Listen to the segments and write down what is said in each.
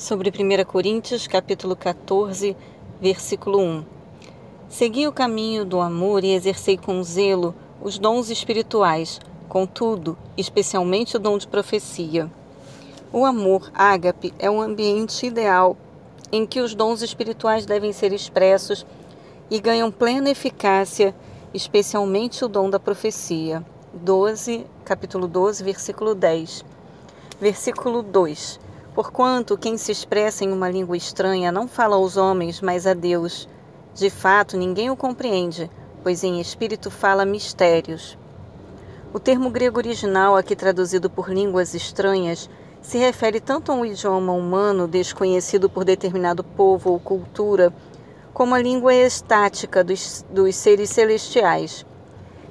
sobre 1 Coríntios, capítulo 14, versículo 1. Segui o caminho do amor e exercei com zelo os dons espirituais, contudo, especialmente o dom de profecia. O amor, ágape, é um ambiente ideal em que os dons espirituais devem ser expressos e ganham plena eficácia, especialmente o dom da profecia. 12, capítulo 12, versículo 10. Versículo 2. Porquanto quem se expressa em uma língua estranha não fala aos homens, mas a Deus. De fato, ninguém o compreende, pois em espírito fala mistérios. O termo grego original, aqui traduzido por línguas estranhas, se refere tanto a um idioma humano desconhecido por determinado povo ou cultura, como a língua estática dos, dos seres celestiais.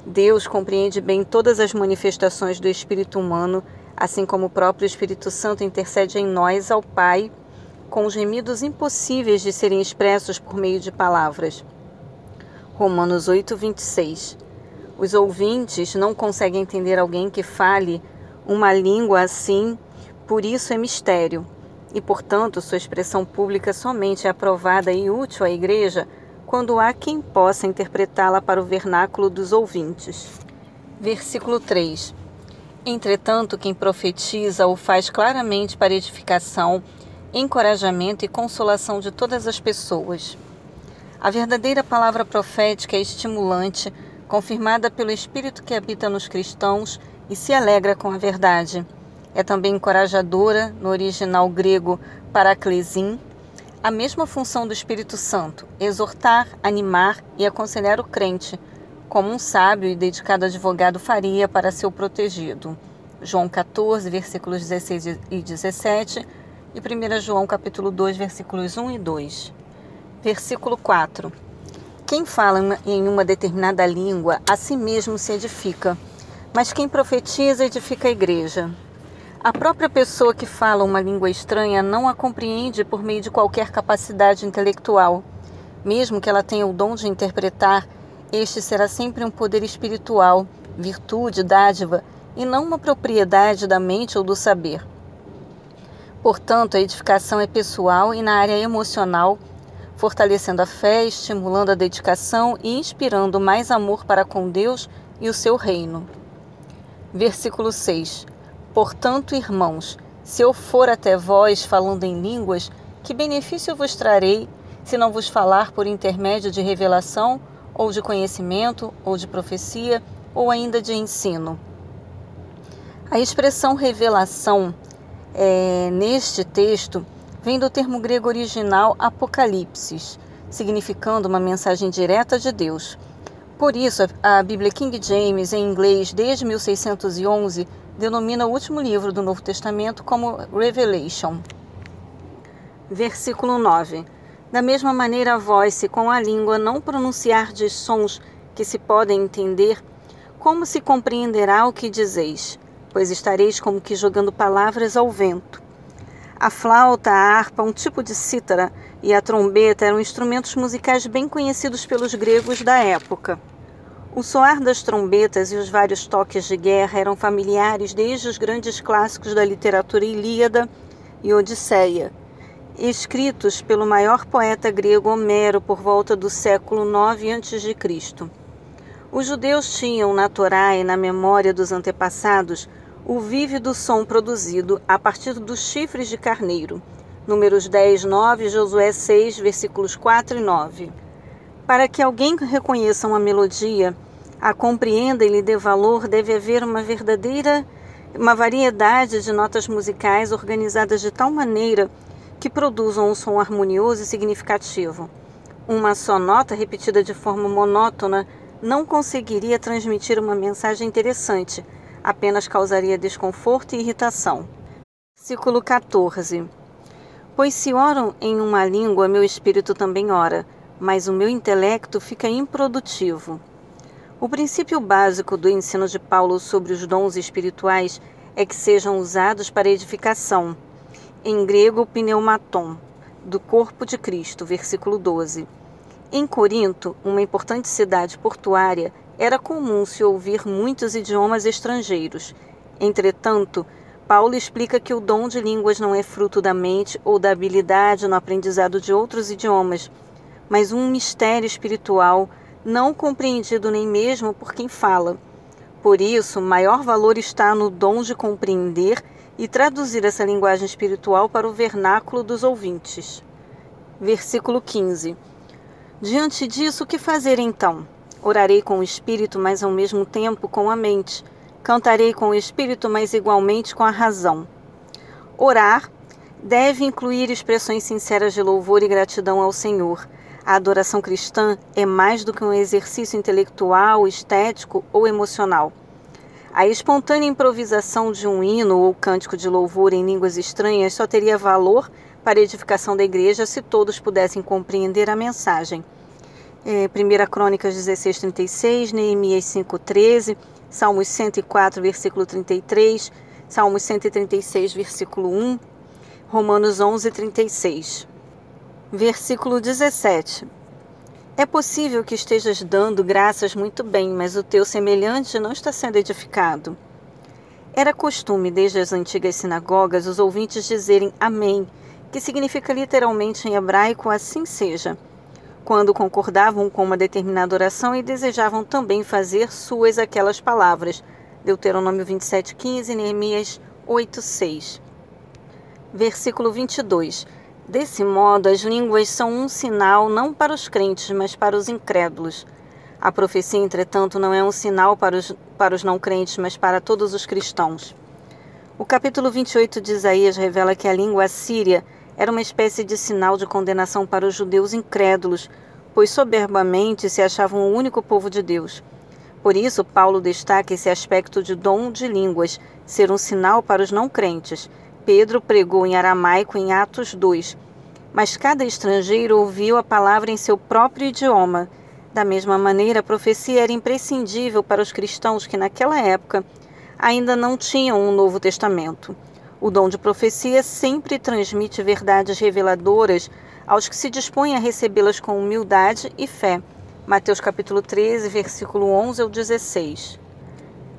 Deus compreende bem todas as manifestações do espírito humano assim como o próprio Espírito Santo intercede em nós ao Pai com gemidos impossíveis de serem expressos por meio de palavras. Romanos 8, 26. Os ouvintes não conseguem entender alguém que fale uma língua assim, por isso é mistério, e portanto sua expressão pública somente é aprovada e útil à Igreja quando há quem possa interpretá-la para o vernáculo dos ouvintes. Versículo 3. Entretanto, quem profetiza o faz claramente para edificação, encorajamento e consolação de todas as pessoas. A verdadeira palavra profética é estimulante, confirmada pelo Espírito que habita nos cristãos e se alegra com a verdade. É também encorajadora, no original grego paraclesim, a mesma função do Espírito Santo, exortar, animar e aconselhar o crente como um sábio e dedicado advogado faria para seu protegido. João 14, versículos 16 e 17 e 1 João capítulo 2, versículos 1 e 2. Versículo 4. Quem fala em uma determinada língua, a si mesmo se edifica, mas quem profetiza edifica a igreja. A própria pessoa que fala uma língua estranha não a compreende por meio de qualquer capacidade intelectual. Mesmo que ela tenha o dom de interpretar, este será sempre um poder espiritual, virtude, dádiva, e não uma propriedade da mente ou do saber. Portanto, a edificação é pessoal e na área emocional, fortalecendo a fé, estimulando a dedicação e inspirando mais amor para com Deus e o seu reino. Versículo 6: Portanto, irmãos, se eu for até vós falando em línguas, que benefício vos trarei se não vos falar por intermédio de revelação ou de conhecimento, ou de profecia, ou ainda de ensino. A expressão revelação é, neste texto vem do termo grego original apocalipsis, significando uma mensagem direta de Deus. Por isso, a Bíblia King James, em inglês, desde 1611, denomina o último livro do Novo Testamento como Revelation. Versículo 9. Da mesma maneira, vós, se com a língua não pronunciardes sons que se podem entender, como se compreenderá o que dizeis? Pois estareis como que jogando palavras ao vento. A flauta, a harpa, um tipo de cítara, e a trombeta eram instrumentos musicais bem conhecidos pelos gregos da época. O soar das trombetas e os vários toques de guerra eram familiares desde os grandes clássicos da literatura Ilíada e Odisseia escritos pelo maior poeta grego Homero por volta do século 9 a.C. Os judeus tinham na Torá e na memória dos antepassados o vívido som produzido a partir dos chifres de carneiro. Números 10, 9, Josué 6, versículos 4 e 9. Para que alguém reconheça uma melodia, a compreenda e lhe dê valor, deve haver uma verdadeira uma variedade de notas musicais organizadas de tal maneira que produzam um som harmonioso e significativo. Uma só nota repetida de forma monótona não conseguiria transmitir uma mensagem interessante, apenas causaria desconforto e irritação. Versículo 14. Pois se oram em uma língua, meu espírito também ora, mas o meu intelecto fica improdutivo. O princípio básico do ensino de Paulo sobre os dons espirituais é que sejam usados para edificação em grego pneumaton, do corpo de Cristo, versículo 12. Em Corinto, uma importante cidade portuária, era comum se ouvir muitos idiomas estrangeiros. Entretanto, Paulo explica que o dom de línguas não é fruto da mente ou da habilidade no aprendizado de outros idiomas, mas um mistério espiritual não compreendido nem mesmo por quem fala. Por isso, maior valor está no dom de compreender e traduzir essa linguagem espiritual para o vernáculo dos ouvintes. Versículo 15. Diante disso, o que fazer então? Orarei com o espírito, mas ao mesmo tempo com a mente Cantarei com o espírito, mas igualmente com a razão. Orar deve incluir expressões sinceras de louvor e gratidão ao Senhor. A adoração cristã é mais do que um exercício intelectual, estético ou emocional. A espontânea improvisação de um hino ou cântico de louvor em línguas estranhas só teria valor para a edificação da igreja se todos pudessem compreender a mensagem. É, 1 Crônicas 16:36, Neemias 5:13 Salmos 104, versículo 33, Salmos 136, versículo 1, Romanos 11, 36. Versículo 17. É possível que estejas dando graças muito bem, mas o teu semelhante não está sendo edificado. Era costume, desde as antigas sinagogas, os ouvintes dizerem Amém, que significa literalmente em hebraico assim seja quando concordavam com uma determinada oração e desejavam também fazer suas aquelas palavras. Deuteronômio 27:15, Neemias 8:6. Versículo 22. Desse modo, as línguas são um sinal não para os crentes, mas para os incrédulos. A profecia, entretanto, não é um sinal para os, para os não crentes, mas para todos os cristãos. O capítulo 28 de Isaías revela que a língua assíria era uma espécie de sinal de condenação para os judeus incrédulos, pois soberbamente se achavam o único povo de Deus. Por isso, Paulo destaca esse aspecto de dom de línguas, ser um sinal para os não crentes. Pedro pregou em aramaico em Atos 2, mas cada estrangeiro ouviu a palavra em seu próprio idioma. Da mesma maneira, a profecia era imprescindível para os cristãos que, naquela época, ainda não tinham um Novo Testamento. O dom de profecia sempre transmite verdades reveladoras aos que se dispõem a recebê-las com humildade e fé. Mateus capítulo 13, versículo 11 ao 16.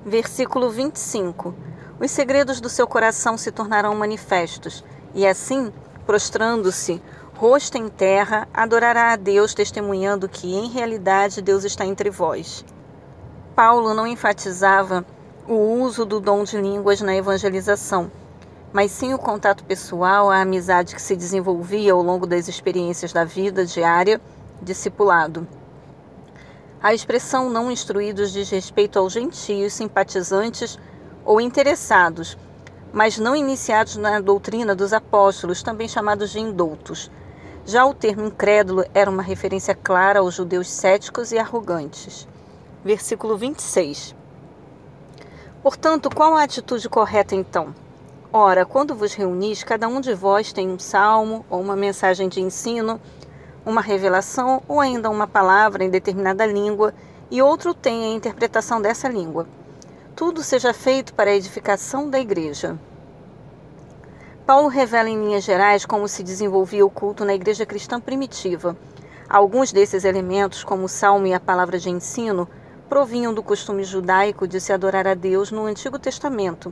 Versículo 25. Os segredos do seu coração se tornarão manifestos, e assim, prostrando-se, rosto em terra, adorará a Deus, testemunhando que, em realidade, Deus está entre vós. Paulo não enfatizava o uso do dom de línguas na evangelização, mas sim o contato pessoal, a amizade que se desenvolvia ao longo das experiências da vida diária, discipulado. A expressão não instruídos diz respeito aos gentios, simpatizantes ou interessados, mas não iniciados na doutrina dos apóstolos, também chamados de indoutos. Já o termo incrédulo era uma referência clara aos judeus céticos e arrogantes. Versículo 26. Portanto, qual a atitude correta então? Ora, quando vos reunis, cada um de vós tem um salmo ou uma mensagem de ensino, uma revelação ou ainda uma palavra em determinada língua, e outro tem a interpretação dessa língua. Tudo seja feito para a edificação da igreja. Paulo revela em linhas gerais como se desenvolvia o culto na igreja cristã primitiva. Alguns desses elementos, como o salmo e a palavra de ensino, provinham do costume judaico de se adorar a Deus no Antigo Testamento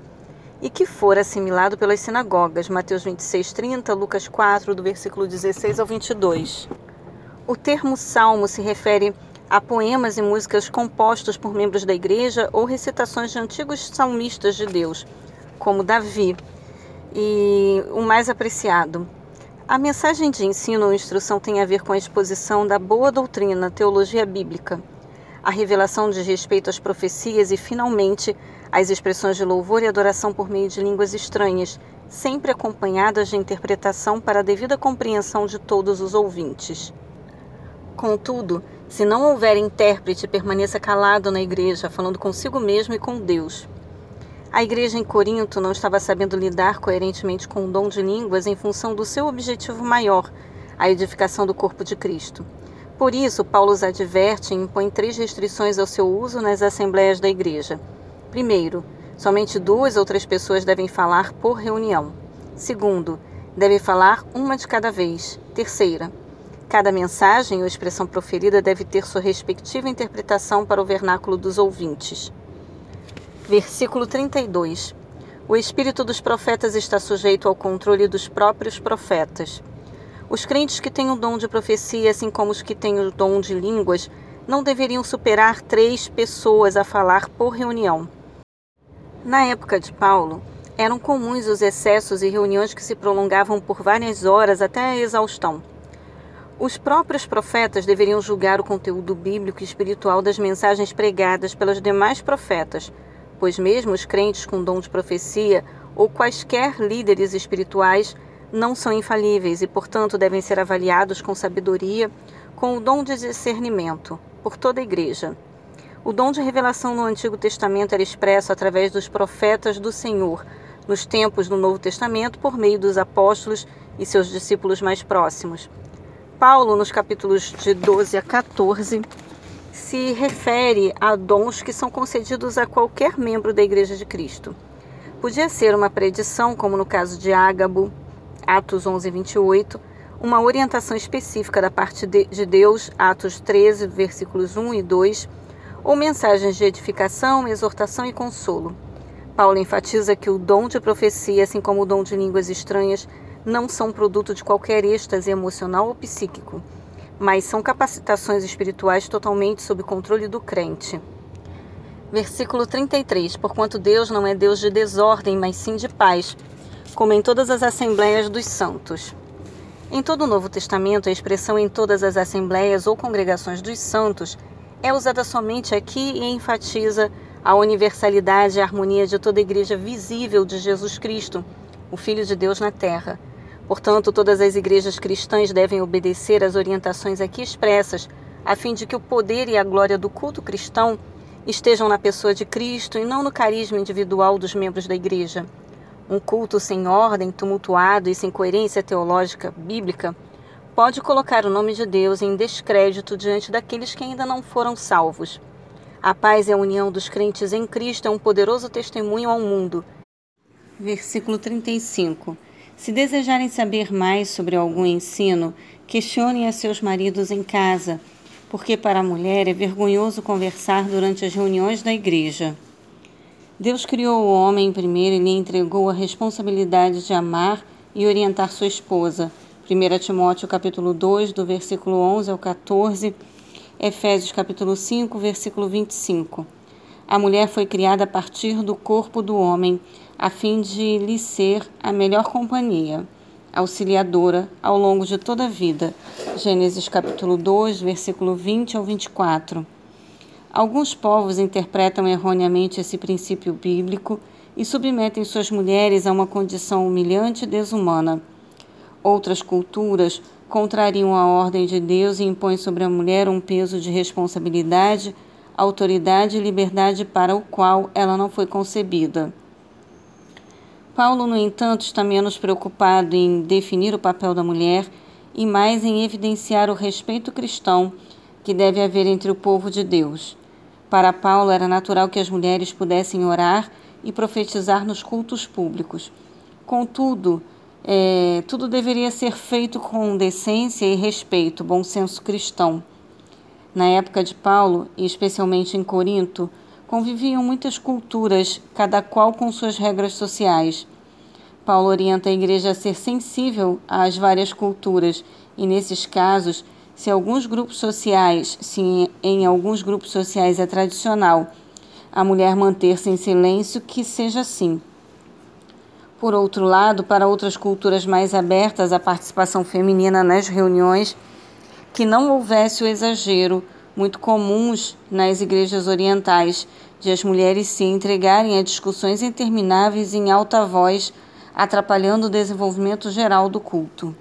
e que for assimilado pelas sinagogas, Mateus 26, 30, Lucas 4, do versículo 16 ao 22. O termo salmo se refere a poemas e músicas compostos por membros da igreja ou recitações de antigos salmistas de Deus, como Davi, e o mais apreciado. A mensagem de ensino ou instrução tem a ver com a exposição da boa doutrina, teologia bíblica. A revelação diz respeito às profecias e, finalmente, as expressões de louvor e adoração por meio de línguas estranhas, sempre acompanhadas de interpretação para a devida compreensão de todos os ouvintes. Contudo, se não houver intérprete, permaneça calado na igreja, falando consigo mesmo e com Deus. A igreja em Corinto não estava sabendo lidar coerentemente com o dom de línguas em função do seu objetivo maior, a edificação do corpo de Cristo. Por isso, Paulo os adverte e impõe três restrições ao seu uso nas assembleias da igreja. Primeiro, somente duas ou três pessoas devem falar por reunião. Segundo, deve falar uma de cada vez. Terceira, cada mensagem ou expressão proferida deve ter sua respectiva interpretação para o vernáculo dos ouvintes. Versículo 32. O espírito dos profetas está sujeito ao controle dos próprios profetas. Os crentes que têm o dom de profecia, assim como os que têm o dom de línguas, não deveriam superar três pessoas a falar por reunião. Na época de Paulo, eram comuns os excessos e reuniões que se prolongavam por várias horas até a exaustão. Os próprios profetas deveriam julgar o conteúdo bíblico e espiritual das mensagens pregadas pelos demais profetas, pois mesmo os crentes com dom de profecia ou quaisquer líderes espirituais não são infalíveis e, portanto, devem ser avaliados com sabedoria, com o dom de discernimento, por toda a Igreja. O dom de revelação no Antigo Testamento era expresso através dos profetas do Senhor, nos tempos do Novo Testamento, por meio dos apóstolos e seus discípulos mais próximos. Paulo, nos capítulos de 12 a 14, se refere a dons que são concedidos a qualquer membro da Igreja de Cristo. Podia ser uma predição, como no caso de Ágabo, Atos 11, 28, uma orientação específica da parte de Deus, Atos 13, versículos 1 e 2, ou mensagens de edificação, exortação e consolo. Paulo enfatiza que o dom de profecia, assim como o dom de línguas estranhas, não são produto de qualquer êxtase emocional ou psíquico, mas são capacitações espirituais totalmente sob controle do crente. Versículo 33: Porquanto Deus não é Deus de desordem, mas sim de paz, como em todas as assembleias dos santos. Em todo o Novo Testamento, a expressão em todas as assembleias ou congregações dos santos é usada somente aqui e enfatiza a universalidade e a harmonia de toda a igreja visível de Jesus Cristo, o Filho de Deus na terra. Portanto, todas as igrejas cristãs devem obedecer às orientações aqui expressas, a fim de que o poder e a glória do culto cristão estejam na pessoa de Cristo e não no carisma individual dos membros da igreja. Um culto sem ordem, tumultuado e sem coerência teológica bíblica pode colocar o nome de Deus em descrédito diante daqueles que ainda não foram salvos. A paz e a união dos crentes em Cristo é um poderoso testemunho ao mundo. Versículo 35. Se desejarem saber mais sobre algum ensino, questionem a seus maridos em casa, porque para a mulher é vergonhoso conversar durante as reuniões da igreja. Deus criou o homem primeiro e lhe entregou a responsabilidade de amar e orientar sua esposa. 1 Timóteo capítulo 2, do versículo 11 ao 14, Efésios capítulo 5, versículo 25. A mulher foi criada a partir do corpo do homem, a fim de lhe ser a melhor companhia, auxiliadora ao longo de toda a vida. Gênesis capítulo 2, versículo 20 ao 24. Alguns povos interpretam erroneamente esse princípio bíblico e submetem suas mulheres a uma condição humilhante e desumana. Outras culturas contrariam a ordem de Deus e impõem sobre a mulher um peso de responsabilidade, autoridade e liberdade para o qual ela não foi concebida. Paulo, no entanto, está menos preocupado em definir o papel da mulher e mais em evidenciar o respeito cristão que deve haver entre o povo de Deus. Para Paulo era natural que as mulheres pudessem orar e profetizar nos cultos públicos. Contudo, é, tudo deveria ser feito com decência e respeito, bom senso cristão. Na época de Paulo, e especialmente em Corinto, conviviam muitas culturas, cada qual com suas regras sociais. Paulo orienta a igreja a ser sensível às várias culturas e, nesses casos, se alguns grupos sociais, se em alguns grupos sociais é tradicional a mulher manter-se em silêncio, que seja assim. Por outro lado, para outras culturas mais abertas à participação feminina nas reuniões, que não houvesse o exagero muito comuns nas igrejas orientais de as mulheres se entregarem a discussões intermináveis em alta voz, atrapalhando o desenvolvimento geral do culto.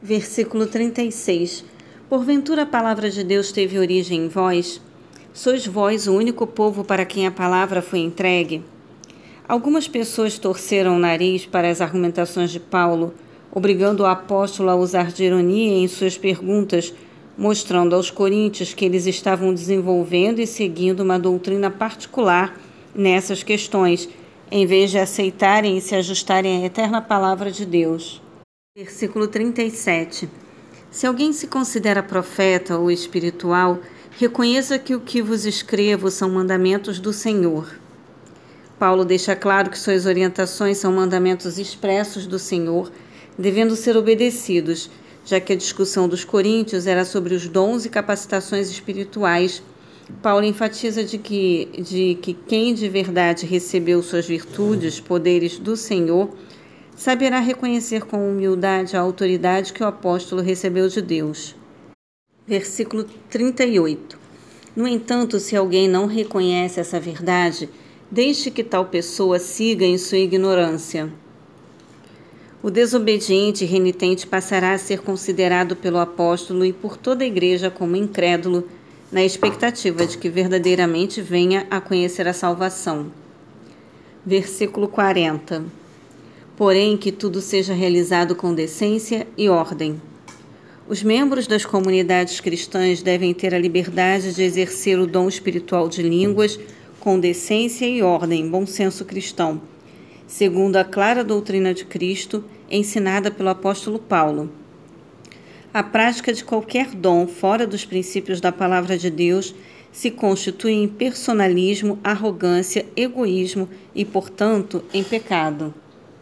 Versículo 36 Porventura a palavra de Deus teve origem em vós? Sois vós o único povo para quem a palavra foi entregue? Algumas pessoas torceram o nariz para as argumentações de Paulo, obrigando o apóstolo a usar de ironia em suas perguntas, mostrando aos coríntios que eles estavam desenvolvendo e seguindo uma doutrina particular nessas questões, em vez de aceitarem e se ajustarem à eterna palavra de Deus. Versículo 37. Se alguém se considera profeta ou espiritual, reconheça que o que vos escrevo são mandamentos do Senhor. Paulo deixa claro que suas orientações são mandamentos expressos do Senhor, devendo ser obedecidos, já que a discussão dos coríntios era sobre os dons e capacitações espirituais. Paulo enfatiza de que, de que quem de verdade recebeu suas virtudes, poderes do Senhor, saberá reconhecer com humildade a autoridade que o apóstolo recebeu de Deus. Versículo 38. No entanto, se alguém não reconhece essa verdade, deixe que tal pessoa siga em sua ignorância. O desobediente e renitente passará a ser considerado pelo apóstolo e por toda a igreja como incrédulo, na expectativa de que verdadeiramente venha a conhecer a salvação. Versículo 40. Porém, que tudo seja realizado com decência e ordem. Os membros das comunidades cristãs devem ter a liberdade de exercer o dom espiritual de línguas com decência e ordem, bom senso cristão, segundo a clara doutrina de Cristo ensinada pelo apóstolo Paulo. A prática de qualquer dom fora dos princípios da palavra de Deus se constitui em personalismo, arrogância, egoísmo e, portanto, em pecado.